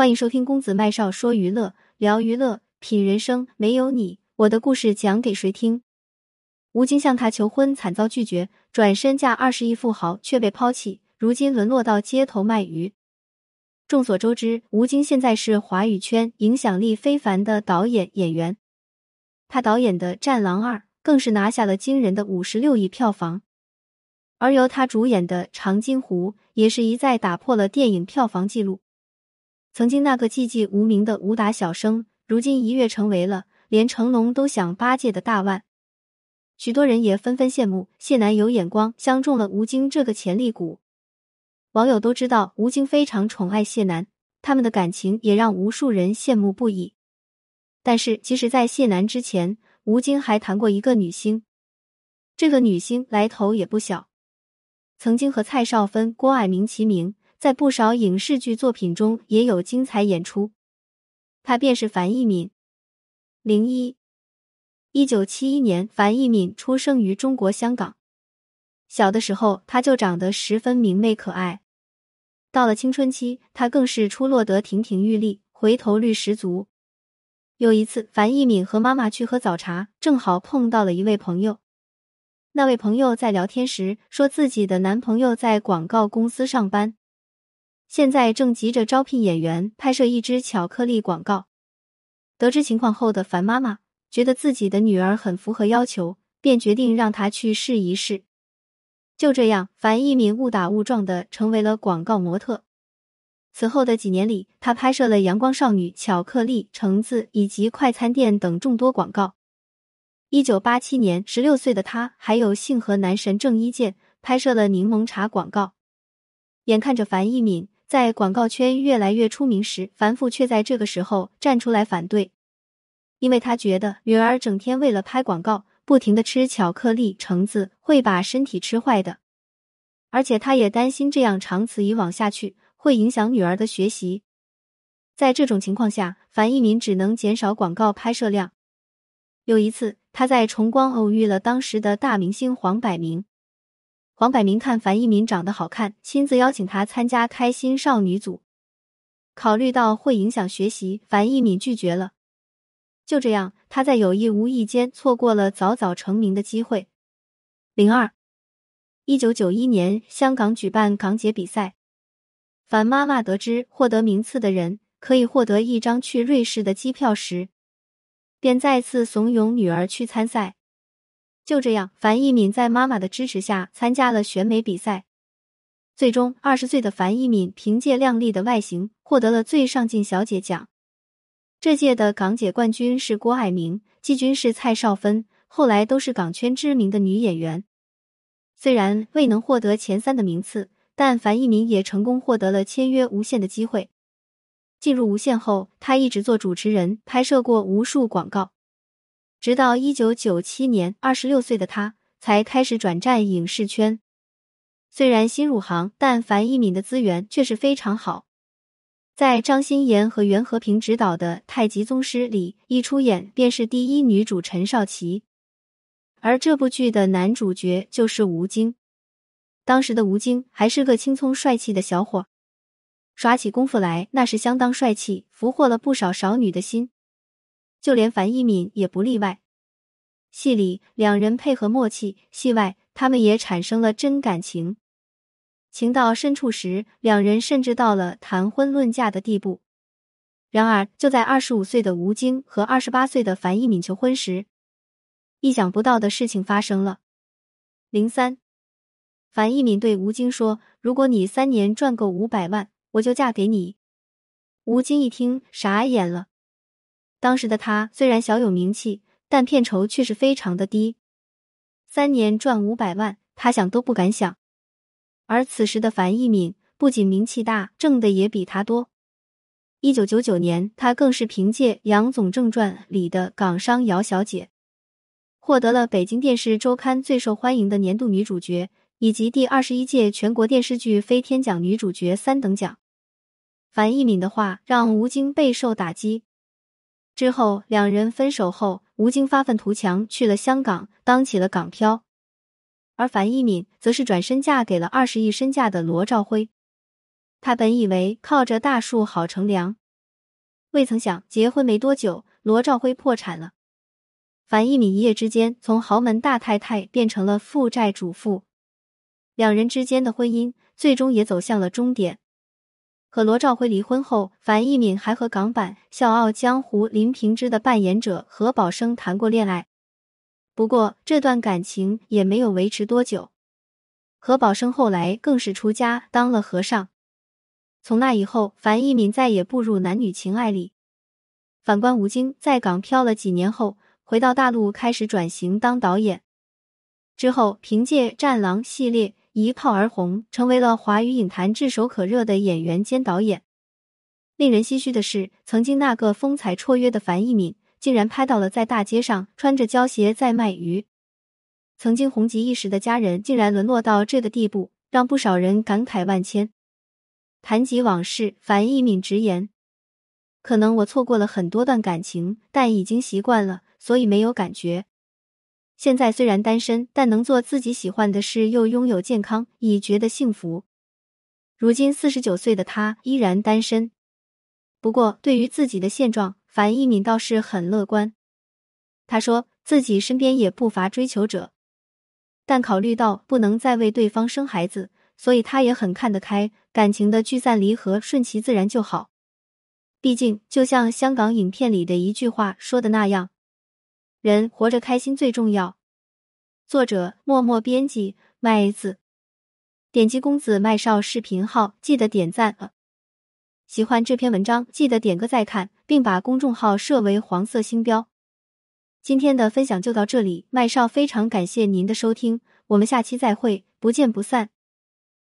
欢迎收听公子麦少说娱乐，聊娱乐，品人生。没有你，我的故事讲给谁听？吴京向她求婚，惨遭拒绝，转身嫁二十亿富豪却被抛弃，如今沦落到街头卖鱼。众所周知，吴京现在是华语圈影响力非凡的导演演员，他导演的《战狼二》更是拿下了惊人的五十六亿票房。而由他主演的《长津湖》也是一再打破了电影票房纪录。曾经那个寂寂无名的武打小生，如今一跃成为了连成龙都想巴结的大腕。许多人也纷纷羡慕谢楠有眼光，相中了吴京这个潜力股。网友都知道吴京非常宠爱谢楠，他们的感情也让无数人羡慕不已。但是，其实，在谢楠之前，吴京还谈过一个女星，这个女星来头也不小。曾经和蔡少芬、郭蔼明齐名，在不少影视剧作品中也有精彩演出。他便是樊一敏。零一，一九七一年，樊一敏出生于中国香港。小的时候，她就长得十分明媚可爱。到了青春期，他更是出落得亭亭玉立，回头率十足。有一次，樊一敏和妈妈去喝早茶，正好碰到了一位朋友。那位朋友在聊天时说，自己的男朋友在广告公司上班，现在正急着招聘演员拍摄一支巧克力广告。得知情况后的樊妈妈觉得自己的女儿很符合要求，便决定让她去试一试。就这样，樊一敏误打误撞的成为了广告模特。此后的几年里，她拍摄了阳光少女、巧克力、橙子以及快餐店等众多广告。一九八七年，十六岁的他还有幸和男神郑伊健拍摄了柠檬茶广告。眼看着樊一敏在广告圈越来越出名时，樊父却在这个时候站出来反对，因为他觉得女儿整天为了拍广告，不停的吃巧克力、橙子，会把身体吃坏的。而且他也担心这样长此以往下去，会影响女儿的学习。在这种情况下，樊一民只能减少广告拍摄量。有一次。他在崇光偶遇了当时的大明星黄百鸣，黄百鸣看樊一敏长得好看，亲自邀请他参加开心少女组。考虑到会影响学习，樊一敏拒绝了。就这样，他在有意无意间错过了早早成名的机会。零二，一九九一年，香港举办港姐比赛，樊妈妈得知获得名次的人可以获得一张去瑞士的机票时。便再次怂恿女儿去参赛。就这样，樊一敏在妈妈的支持下参加了选美比赛。最终，二十岁的樊一敏凭借靓丽的外形获得了最上镜小姐奖。这届的港姐冠军是郭蔼明，季军是蔡少芬，后来都是港圈知名的女演员。虽然未能获得前三的名次，但樊一敏也成功获得了签约无线的机会。进入无线后，他一直做主持人，拍摄过无数广告。直到一九九七年，二十六岁的他才开始转战影视圈。虽然新入行，但樊一敏的资源却是非常好。在张欣妍和袁和平执导的《太极宗师》里，一出演便是第一女主陈少琪，而这部剧的男主角就是吴京。当时的吴京还是个青葱帅气的小伙。耍起功夫来，那是相当帅气，俘获了不少少女的心，就连樊一敏也不例外。戏里两人配合默契，戏外他们也产生了真感情，情到深处时，两人甚至到了谈婚论嫁的地步。然而，就在二十五岁的吴京和二十八岁的樊一敏求婚时，意想不到的事情发生了。零三，樊一敏对吴京说：“如果你三年赚够五百万。”我就嫁给你。吴京一听傻眼了。当时的他虽然小有名气，但片酬却是非常的低，三年赚五百万，他想都不敢想。而此时的樊一敏不仅名气大，挣的也比他多。一九九九年，他更是凭借《杨总正传》里的港商姚小姐，获得了北京电视周刊最受欢迎的年度女主角，以及第二十一届全国电视剧飞天奖女主角三等奖。樊一敏的话让吴京备受打击。之后两人分手后，吴京发愤图强，去了香港当起了港漂，而樊一敏则是转身嫁给了二十亿身价的罗兆辉。他本以为靠着大树好乘凉，未曾想，结婚没多久，罗兆辉破产了。樊一敏一夜之间从豪门大太太变成了负债主妇，两人之间的婚姻最终也走向了终点。和罗兆辉离婚后，樊一敏还和港版《笑傲江湖》林平之的扮演者何宝生谈过恋爱，不过这段感情也没有维持多久。何宝生后来更是出家当了和尚。从那以后，樊一敏再也步入男女情爱里。反观吴京，在港漂了几年后，回到大陆开始转型当导演，之后凭借《战狼》系列。一炮而红，成为了华语影坛炙手可热的演员兼导演。令人唏嘘的是，曾经那个风采绰约的樊一敏，竟然拍到了在大街上穿着胶鞋在卖鱼。曾经红极一时的家人，竟然沦落到这个地步，让不少人感慨万千。谈及往事，樊一敏直言：“可能我错过了很多段感情，但已经习惯了，所以没有感觉。”现在虽然单身，但能做自己喜欢的事，又拥有健康，已觉得幸福。如今四十九岁的他依然单身，不过对于自己的现状，樊一敏倒是很乐观。他说自己身边也不乏追求者，但考虑到不能再为对方生孩子，所以他也很看得开，感情的聚散离合顺其自然就好。毕竟，就像香港影片里的一句话说的那样。人活着开心最重要。作者：默默编辑麦子。点击公子麦少视频号，记得点赞啊！喜欢这篇文章，记得点个再看，并把公众号设为黄色星标。今天的分享就到这里，麦少非常感谢您的收听，我们下期再会，不见不散。